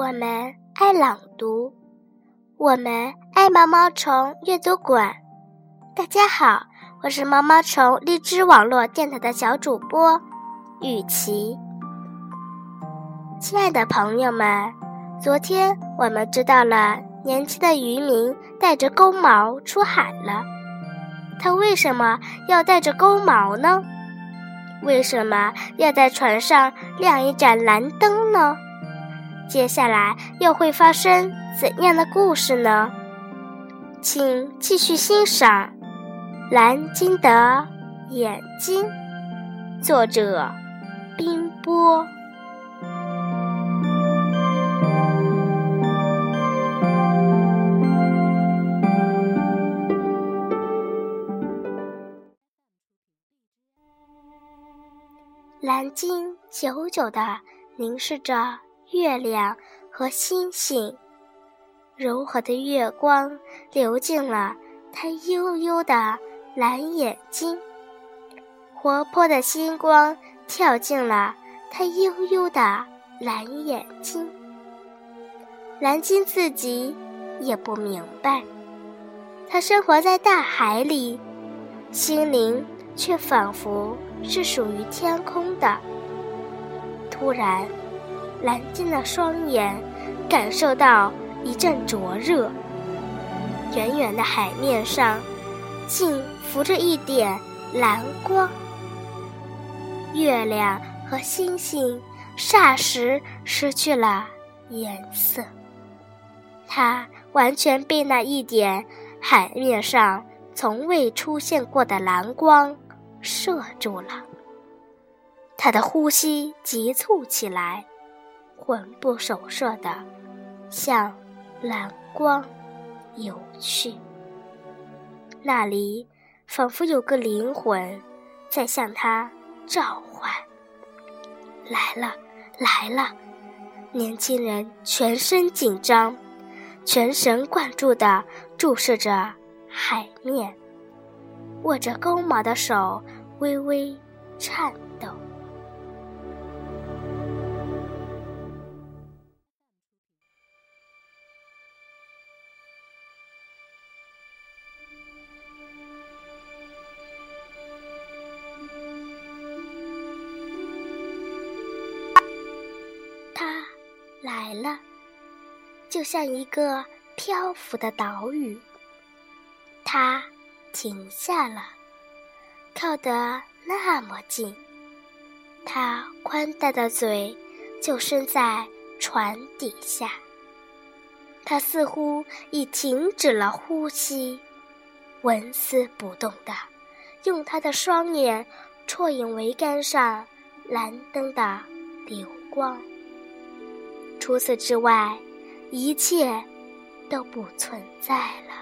我们爱朗读，我们爱毛毛虫阅读馆。大家好，我是毛毛虫荔枝网络电台的小主播雨琪。亲爱的朋友们，昨天我们知道了年轻的渔民带着钩锚出海了。他为什么要带着钩锚呢？为什么要在船上亮一盏蓝灯呢？接下来又会发生怎样的故事呢？请继续欣赏《蓝鲸的眼睛》，作者冰波。蓝鲸久久地凝视着月亮和星星，柔和的月光流进了它幽幽的蓝眼睛，活泼的星光跳进了它悠悠的蓝眼睛。蓝鲸自己也不明白，它生活在大海里，心灵却仿佛……是属于天空的。突然，蓝鲸的双眼感受到一阵灼热。远远的海面上，竟浮着一点蓝光。月亮和星星霎时失去了颜色，它完全被那一点海面上从未出现过的蓝光。射住了，他的呼吸急促起来，魂不守舍的向蓝光游去。那里仿佛有个灵魂在向他召唤。来了，来了！年轻人全身紧张，全神贯注地注视着海面。握着钩锚的手微微颤它。来了，就像一个漂浮的岛屿。他。停下了，靠得那么近，它宽大的嘴就伸在船底下。它似乎已停止了呼吸，纹丝不动的用它的双眼啜饮桅杆上蓝灯的流光。除此之外，一切都不存在了。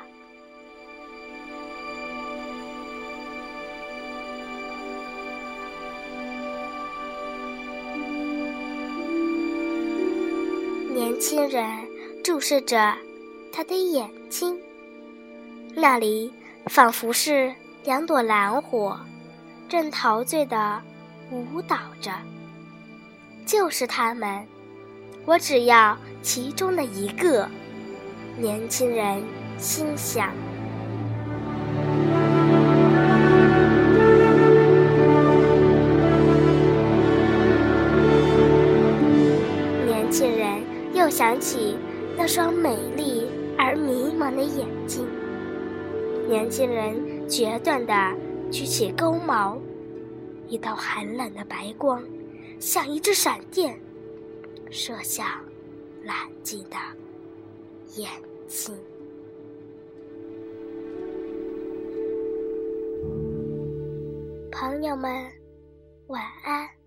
年轻人注视着他的眼睛，那里仿佛是两朵蓝火，正陶醉的舞蹈着。就是他们，我只要其中的一个。年轻人心想。又想起那双美丽而迷茫的眼睛，年轻人决断地举起钩矛，一道寒冷的白光，像一支闪电，射向蓝鲸的眼睛。朋友们，晚安。